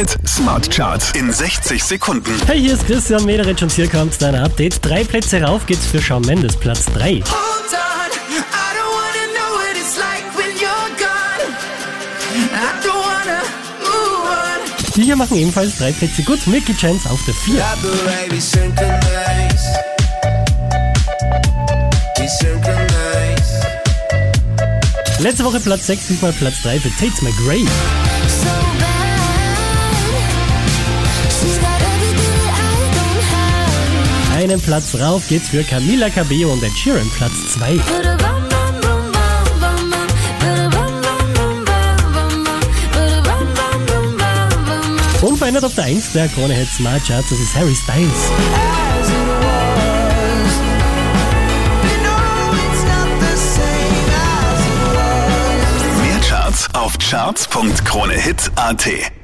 Hit Smart Charts in 60 Sekunden. Hey, hier ist Christian Mederitsch und hier kommt dein Update. Drei Plätze rauf geht's für Shawn Mendes, Platz 3. Hold on, I don't wanna know what it's like when you're gone. I don't wanna move on. Die hier machen ebenfalls drei Plätze gut. Mickey Chance auf der 4. Got the baby synchronized. We synchronize. Letzte Woche Platz 6, diesmal Platz 3 für Tate McRae. Einen Platz rauf geht's für Camila Cabello und Ed Sheeran, Platz 2. But a bum bum bum bum bum bum. But a bum bum bum bum bum bum. But a bum bum bum bum bum bum. Unverändert auf der 1 der Krone Hit Smart Charts, das ist Harry Styles. Mehr Charts auf charts.kronehit.at.